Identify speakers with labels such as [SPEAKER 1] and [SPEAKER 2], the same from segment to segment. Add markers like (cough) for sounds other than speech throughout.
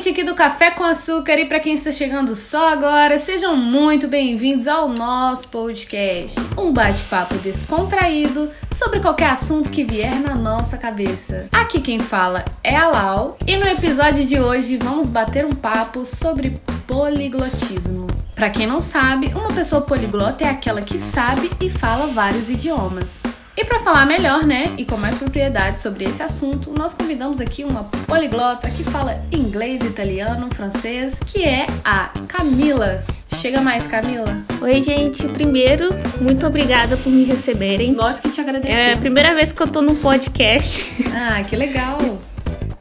[SPEAKER 1] ouvinte aqui do Café com Açúcar e para quem está chegando só agora, sejam muito bem-vindos ao nosso podcast. Um bate-papo descontraído sobre qualquer assunto que vier na nossa cabeça. Aqui quem fala é a Lau e no episódio de hoje vamos bater um papo sobre poliglotismo. Para quem não sabe, uma pessoa poliglota é aquela que sabe e fala vários idiomas. E para falar melhor, né, e com mais propriedade sobre esse assunto, nós convidamos aqui uma poliglota que fala inglês, italiano, francês, que é a Camila. Chega mais, Camila.
[SPEAKER 2] Oi, gente. Primeiro, muito obrigada por me receberem.
[SPEAKER 1] Nós que te agradecemos.
[SPEAKER 2] É a primeira vez que eu tô no podcast.
[SPEAKER 1] Ah, que legal.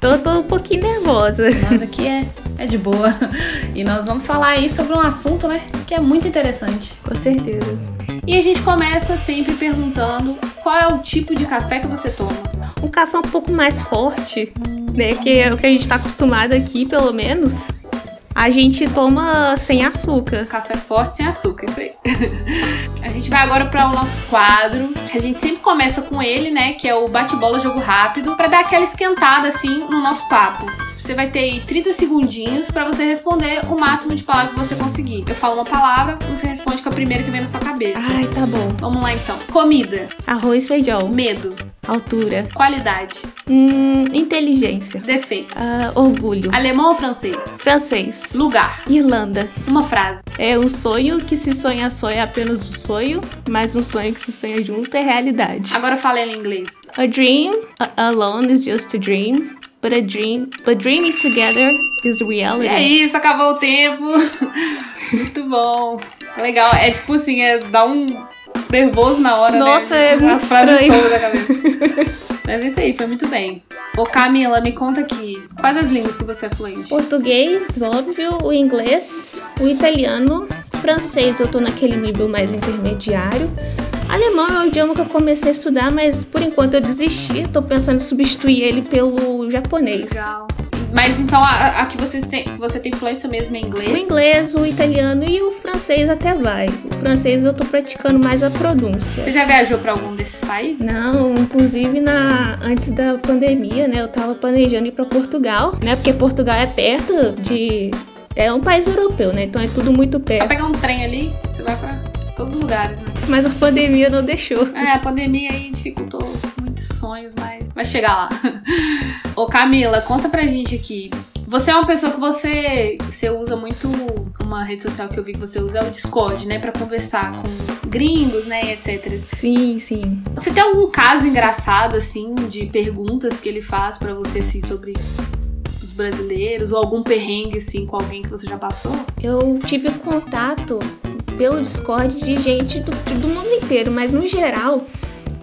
[SPEAKER 2] Tô, tô um pouquinho nervosa.
[SPEAKER 1] Nós aqui é, é de boa. E nós vamos falar aí sobre um assunto, né, que é muito interessante.
[SPEAKER 2] Com certeza.
[SPEAKER 1] E a gente começa sempre perguntando qual é o tipo de café que você toma.
[SPEAKER 2] Um café um pouco mais forte, né? Que é o que a gente tá acostumado aqui, pelo menos. A gente toma sem açúcar.
[SPEAKER 1] Café forte sem açúcar, isso aí. (laughs) a gente vai agora para o nosso quadro. A gente sempre começa com ele, né? Que é o bate-bola jogo rápido, para dar aquela esquentada assim no nosso papo. Você vai ter aí 30 segundinhos para você responder o máximo de palavras que você conseguir. Eu falo uma palavra, você responde com a primeira que vem na sua cabeça.
[SPEAKER 2] Ai, tá bom.
[SPEAKER 1] Vamos lá então. Comida.
[SPEAKER 2] Arroz, feijão.
[SPEAKER 1] Medo.
[SPEAKER 2] Altura.
[SPEAKER 1] Qualidade.
[SPEAKER 2] Hum, inteligência.
[SPEAKER 1] Defeito.
[SPEAKER 2] Ah, orgulho.
[SPEAKER 1] Alemão ou francês?
[SPEAKER 2] Francês.
[SPEAKER 1] Lugar.
[SPEAKER 2] Irlanda.
[SPEAKER 1] Uma frase.
[SPEAKER 2] É um sonho que se sonha só é apenas um sonho, mas um sonho que se sonha junto é realidade.
[SPEAKER 1] Agora fala em inglês.
[SPEAKER 2] A dream alone is just a dream, but a dream, but dreaming together is reality.
[SPEAKER 1] É isso, acabou o tempo. (laughs) Muito bom. Legal. É tipo assim, é dar um nervoso na hora,
[SPEAKER 2] Nossa,
[SPEAKER 1] né?
[SPEAKER 2] é muito
[SPEAKER 1] As frases
[SPEAKER 2] estranho.
[SPEAKER 1] da cabeça. Mas é isso aí, foi muito bem. Ô Camila, me conta aqui. Quais as línguas que você é fluente?
[SPEAKER 2] Português, óbvio, o inglês, o italiano, francês eu tô naquele nível mais intermediário. Alemão é o idioma que eu comecei a estudar, mas por enquanto eu desisti. Tô pensando em substituir ele pelo japonês.
[SPEAKER 1] Legal. Mas então a, a que você tem, você tem influência mesmo é inglês?
[SPEAKER 2] O inglês, o italiano e o francês até vai. O francês eu tô praticando mais a pronúncia.
[SPEAKER 1] Você já viajou pra algum desses países?
[SPEAKER 2] Não, inclusive na antes da pandemia, né, eu tava planejando ir pra Portugal, né? Porque Portugal é perto de é um país europeu, né? Então é tudo muito
[SPEAKER 1] Só
[SPEAKER 2] perto.
[SPEAKER 1] pegar um trem ali, você vai pra todos os lugares, né?
[SPEAKER 2] Mas a pandemia não deixou.
[SPEAKER 1] É, a pandemia aí dificultou muitos sonhos, mas vai chegar lá. (laughs) Ô Camila, conta pra gente aqui. Você é uma pessoa que você, você usa muito uma rede social que eu vi que você usa é o Discord, né, Pra conversar com gringos, né, e etc.
[SPEAKER 2] Sim, sim.
[SPEAKER 1] Você tem algum caso engraçado assim de perguntas que ele faz pra você assim sobre os brasileiros ou algum perrengue assim com alguém que você já passou?
[SPEAKER 2] Eu tive contato pelo Discord de gente do, do mundo inteiro, mas no geral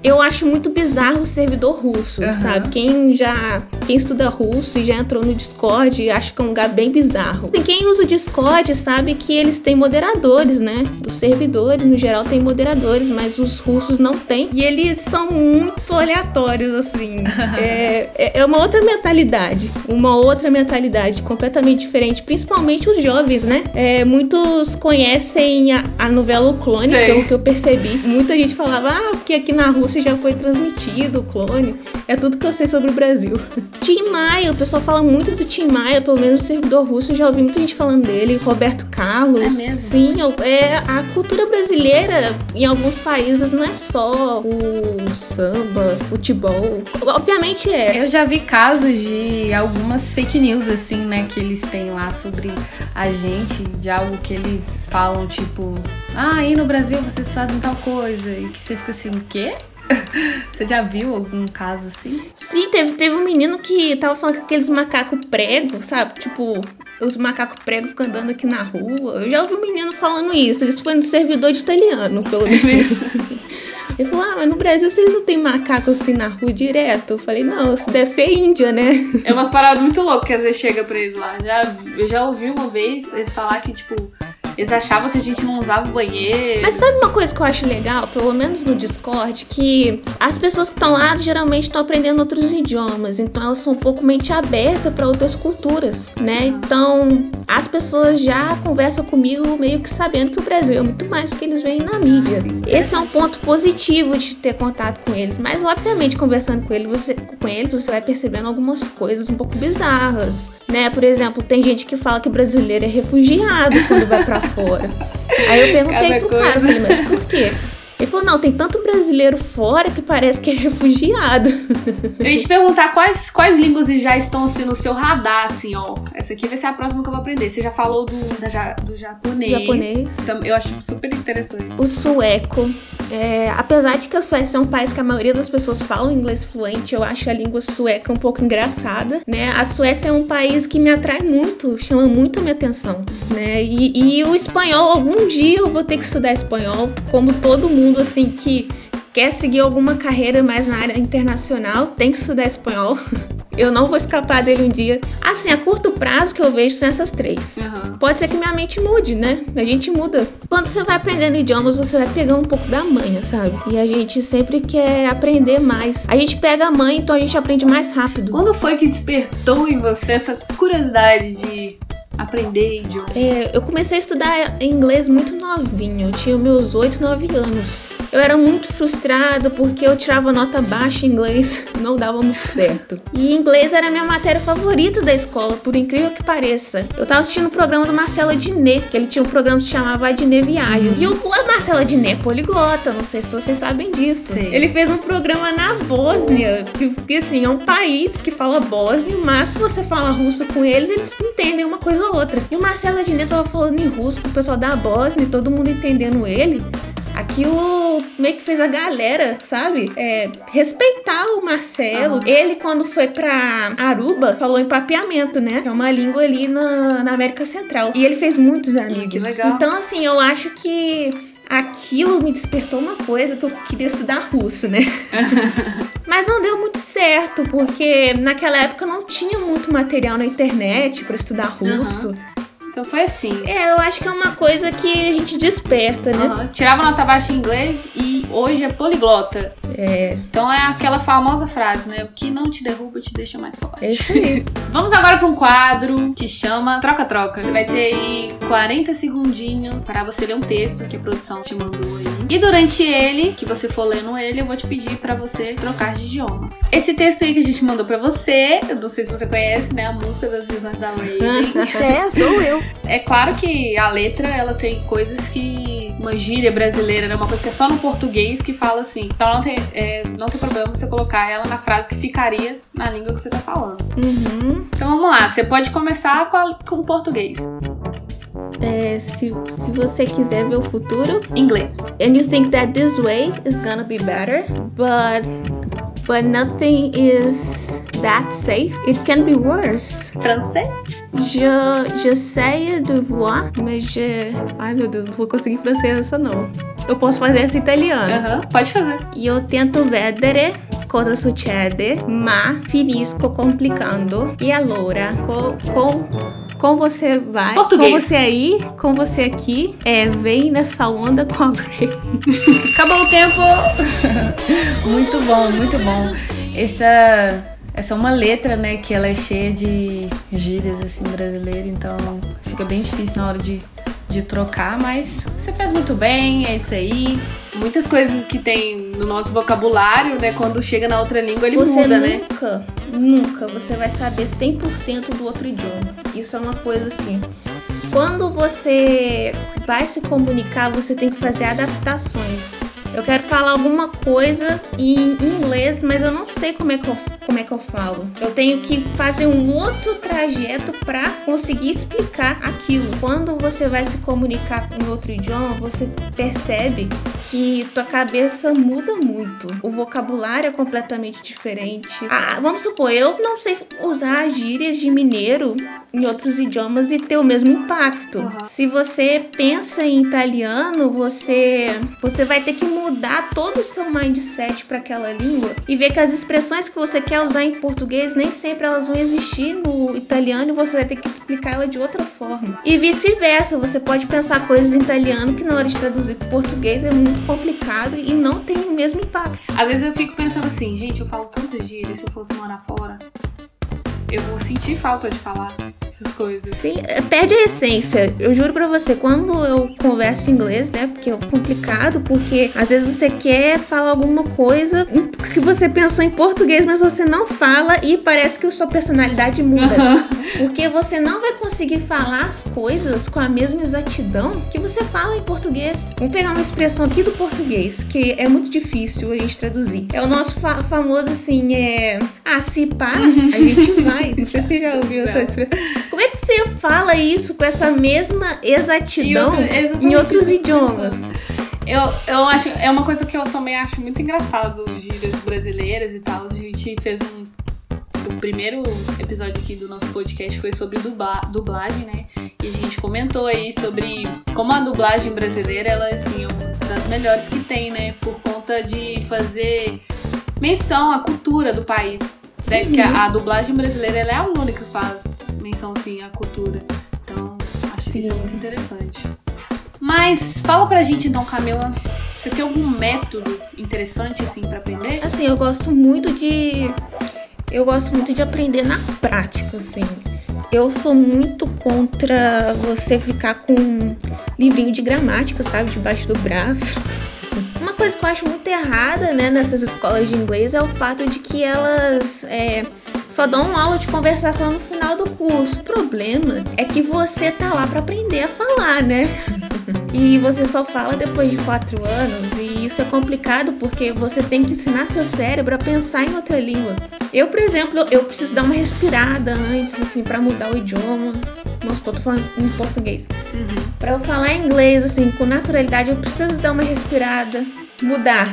[SPEAKER 2] eu acho muito bizarro o servidor russo,
[SPEAKER 1] Aham.
[SPEAKER 2] sabe? Quem já quem estuda russo e já entrou no Discord, acho que é um lugar bem bizarro. E quem usa o Discord sabe que eles têm moderadores, né? Os servidores no geral têm moderadores, mas os russos não têm. E eles são muito aleatórios assim. (laughs) é, é- é uma outra mentalidade, uma outra mentalidade completamente diferente, principalmente os jovens, né? É, muitos conhecem a, a novela O Clone, pelo que eu percebi. Muita gente falava, ah, porque aqui na Rússia já foi transmitido o Clone. É tudo que eu sei sobre o Brasil. (laughs) Tim Maia, o pessoal fala muito do Tim Maia, pelo menos no servidor russo, eu já ouvi muita gente falando dele. Roberto Carlos.
[SPEAKER 1] É mesmo?
[SPEAKER 2] Sim, eu- é, a cultura brasileira em alguns países não é só o samba, futebol. Obviamente é.
[SPEAKER 1] Eu já vi casos de algumas fake news, assim, né, que eles têm lá sobre a gente, de algo que eles falam, tipo, ah, aí no Brasil vocês fazem tal coisa, e que você fica assim, o quê? Você já viu algum caso assim?
[SPEAKER 2] Sim, teve, teve um menino que tava falando com aqueles macacos prego, sabe? Tipo, os macacos prego ficam andando aqui na rua. Eu já ouvi um menino falando isso. Isso foi no servidor de italiano, pelo menos. (laughs) Ele falou, ah, mas no Brasil vocês não tem macaco assim na rua direto? Eu falei, não, isso deve ser Índia, né?
[SPEAKER 1] É umas paradas muito loucas que às vezes chega pra eles lá. Já, eu já ouvi uma vez eles falar que, tipo, eles achavam que a gente não usava o banheiro.
[SPEAKER 2] Mas sabe uma coisa que eu acho legal, pelo menos no Discord, que as pessoas que estão lá geralmente estão aprendendo outros idiomas, então elas são um pouco mente aberta para outras culturas, né? Então, as pessoas já conversam comigo meio que sabendo que o Brasil é muito mais do que eles veem na mídia. Esse é um ponto positivo de ter contato com eles, mas obviamente conversando com eles, você, com eles, você vai percebendo algumas coisas um pouco bizarras. Né? Por exemplo, tem gente que fala que brasileiro é refugiado quando vai para fora. Aí eu perguntei Cada pro coisa. cara, falei, mas por quê? Ele falou, não, tem tanto brasileiro fora que parece que é refugiado. (laughs)
[SPEAKER 1] Eu ia te perguntar quais, quais línguas já estão assim no seu radar, assim, ó. Essa aqui vai ser a próxima que eu vou aprender. Você já falou do, da, do japonês.
[SPEAKER 2] Japonês.
[SPEAKER 1] Eu acho super interessante.
[SPEAKER 2] O sueco. É, apesar de que a Suécia é um país que a maioria das pessoas falam inglês fluente, eu acho a língua sueca um pouco engraçada, né? A Suécia é um país que me atrai muito, chama muito a minha atenção, né? E, e o espanhol, algum dia eu vou ter que estudar espanhol, como todo mundo mundo assim que quer seguir alguma carreira mais na área internacional, tem que estudar espanhol. (laughs) Eu não vou escapar dele um dia. Assim, a curto prazo que eu vejo são essas três. Uhum. Pode ser que minha mente mude, né? A gente muda. Quando você vai aprendendo idiomas, você vai pegando um pouco da manha, sabe? E a gente sempre quer aprender mais. A gente pega a manha, então a gente aprende mais rápido.
[SPEAKER 1] Quando foi que despertou em você essa curiosidade de aprender idioma?
[SPEAKER 2] É, eu comecei a estudar inglês muito novinho, eu tinha meus 8, 9 anos. Eu era muito frustrada porque eu tirava nota baixa em inglês, (laughs) não dava muito certo. E inglês era a minha matéria favorita da escola, por incrível que pareça. Eu tava assistindo o programa do Marcelo Adnet, que ele tinha um programa que se chamava Adnet Viagem. E o Marcelo Adnet é poliglota, não sei se vocês sabem disso. Sim. Ele fez um programa na Bósnia, que assim, é um país que fala bósnio, mas se você fala russo com eles, eles entendem uma coisa ou outra. E o Marcelo Adnet tava falando em russo com o pessoal da Bósnia, todo mundo entendendo ele. Aquilo meio que fez a galera, sabe? É, respeitar o Marcelo. Uhum. Ele, quando foi pra Aruba, falou em papeamento, né? Que é uma língua ali na, na América Central. E ele fez muitos amigos.
[SPEAKER 1] Que legal.
[SPEAKER 2] Então, assim, eu acho que aquilo me despertou uma coisa que eu queria estudar russo, né? (laughs) Mas não deu muito certo, porque naquela época não tinha muito material na internet para estudar russo. Uhum.
[SPEAKER 1] Então foi assim.
[SPEAKER 2] É, eu acho que é uma coisa que a gente desperta, né?
[SPEAKER 1] Uhum. Tirava nota baixa em inglês e hoje é poliglota.
[SPEAKER 2] É.
[SPEAKER 1] Então é aquela famosa frase, né? O que não te derruba te deixa mais forte.
[SPEAKER 2] É isso aí. (laughs)
[SPEAKER 1] Vamos agora para um quadro que chama Troca-Troca. Você vai ter aí 40 segundinhos para você ler um texto que a produção te mandou aí. E durante ele, que você for lendo ele, eu vou te pedir para você trocar de idioma. Esse texto aí que a gente mandou para você, eu não sei se você conhece, né? A música das visões da Raven. (laughs)
[SPEAKER 2] é, sou eu.
[SPEAKER 1] É claro que a letra, ela tem coisas que... Uma gíria brasileira, né? Uma coisa que é só no português que fala assim. Então não tem, é, não tem problema você colocar ela na frase que ficaria na língua que você tá falando.
[SPEAKER 2] Uhum.
[SPEAKER 1] Então vamos lá. Você pode começar com, a, com o português.
[SPEAKER 2] É, se, se você quiser ver o futuro.
[SPEAKER 1] Inglês.
[SPEAKER 2] And you think that this way is gonna be better, but but nothing is that safe. It can be worse.
[SPEAKER 1] Francês?
[SPEAKER 2] Je, je sais devoir, mas je... Ai meu Deus, não vou conseguir francês essa não. Eu posso fazer essa italiano.
[SPEAKER 1] Aham, pode fazer.
[SPEAKER 2] Io tento vedere cosa succede, ma finisco complicando. E allora, co, com, com você vai,
[SPEAKER 1] Português.
[SPEAKER 2] com você aí, com você aqui, é, vem nessa onda com a Grey. (laughs)
[SPEAKER 1] Acabou o tempo! (laughs) muito bom, muito bom. Essa essa é uma letra, né, que ela é cheia de gírias, assim, brasileira, então fica bem difícil na hora de, de trocar, mas você fez muito bem, é isso aí. Muitas coisas que tem no nosso vocabulário, né, quando chega na outra língua ele
[SPEAKER 2] você
[SPEAKER 1] muda, né?
[SPEAKER 2] Nunca, nunca você vai saber 100% do outro idioma. Isso é uma coisa assim. Quando você vai se comunicar, você tem que fazer adaptações. Eu quero falar alguma coisa em inglês, mas eu não sei como é que eu, como é que eu falo. Eu tenho que fazer um outro trajeto para conseguir explicar aquilo. Quando você vai se comunicar com outro idioma, você percebe que tua cabeça muda muito. O vocabulário é completamente diferente. Ah, vamos supor, eu não sei usar gírias de mineiro em outros idiomas e ter o mesmo impacto. Uhum. Se você pensa em italiano, você você vai ter que mudar todo o seu mindset para aquela língua e ver que as expressões que você quer usar em português nem sempre elas vão existir no italiano e você vai ter que explicar ela de outra forma. E vice-versa, você pode pensar coisas em italiano que na hora de traduzir para português é muito complicado e não tem o mesmo impacto.
[SPEAKER 1] Às vezes eu fico pensando assim, gente, eu falo tantas gírias se eu fosse morar fora eu vou sentir falta de falar essas coisas.
[SPEAKER 2] Sim, é, perde a essência. Eu juro pra você, quando eu converso inglês, né? Porque é complicado, porque às vezes você quer falar alguma coisa que você pensou em português, mas você não fala e parece que a sua personalidade muda. Porque você não vai conseguir falar as coisas com a mesma exatidão que você fala em português. Vamos pegar uma expressão aqui do português, que é muito difícil a gente traduzir. É o nosso fa famoso assim, é. Ah, se pá, a (laughs) gente vai. Não sei se você já ouviu essa expressão. Como é que você fala isso com essa mesma exatidão
[SPEAKER 1] outro,
[SPEAKER 2] em outros idiomas?
[SPEAKER 1] Eu, eu acho, é uma coisa que eu também acho muito engraçado, gírias brasileiras e tal. A gente fez um. O primeiro episódio aqui do nosso podcast foi sobre dubla, dublagem, né? E a gente comentou aí sobre como a dublagem brasileira, ela assim, é uma das melhores que tem, né? Por conta de fazer menção à cultura do país. Né? Uhum. Que a, a, dublagem brasileira ela é a única que faz menção assim à cultura. Então, acho Sim. isso muito interessante. Mas fala pra gente então, Camila, você tem algum método interessante assim para aprender?
[SPEAKER 2] Assim, eu gosto muito de eu gosto muito de aprender na prática, assim. Eu sou muito contra você ficar com um livrinho de gramática, sabe, debaixo do braço. Coisa que eu acho muito errada, né, nessas escolas de inglês é o fato de que elas é, só dão uma aula de conversação no final do curso. O problema é que você tá lá para aprender a falar, né? (laughs) E você só fala depois de quatro anos, e isso é complicado porque você tem que ensinar seu cérebro a pensar em outra língua. Eu, por exemplo, eu preciso dar uma respirada antes, assim, para mudar o idioma. Vamos supor, tô falando em português. Uhum. Para eu falar inglês, assim, com naturalidade, eu preciso dar uma respirada, mudar.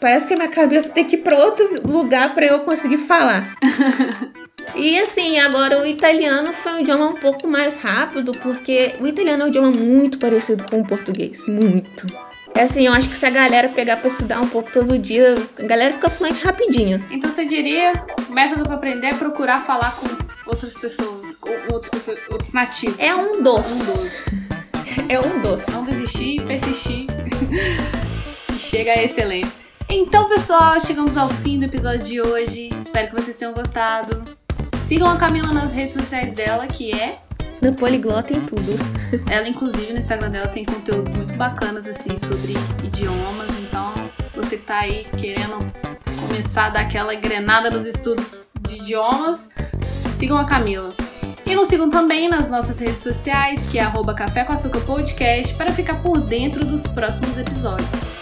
[SPEAKER 2] Parece que a minha cabeça tem que ir para outro lugar para eu conseguir falar. (laughs) E assim, agora o italiano foi um idioma um pouco mais rápido, porque o italiano é um idioma muito parecido com o português. Muito. É assim, eu acho que se a galera pegar pra estudar um pouco todo dia, a galera fica fluente rapidinho.
[SPEAKER 1] Então você diria, o método para aprender é procurar falar com outras pessoas, com outras pessoas, outros nativos.
[SPEAKER 2] É um doce. Um doce. (laughs) É um doce.
[SPEAKER 1] Não desistir, persistir. (laughs) chega à excelência. Então, pessoal, chegamos ao fim do episódio de hoje. Espero que vocês tenham gostado. Sigam a Camila nas redes sociais dela, que é.
[SPEAKER 2] Na Poliglota em tudo.
[SPEAKER 1] Ela, inclusive, no Instagram dela tem conteúdos muito bacanas, assim, sobre idiomas. Então, você que tá aí querendo começar a dar aquela engrenada nos estudos de idiomas, sigam a Camila. E nos sigam também nas nossas redes sociais, que é arroba Café com Açúcar Podcast, para ficar por dentro dos próximos episódios.